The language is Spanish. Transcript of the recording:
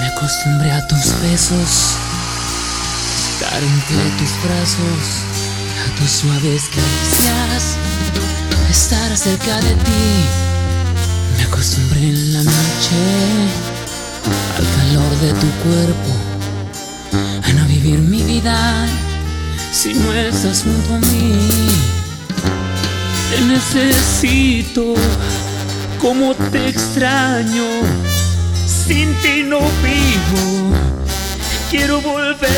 Me acostumbré a tus besos, estar entre tus brazos, a tus suaves caricias, estar cerca de ti. Me acostumbré en la noche al calor de tu cuerpo, a no vivir mi vida si no estás junto a mí. Te necesito, como te extraño, sin ti no vivo, quiero volver.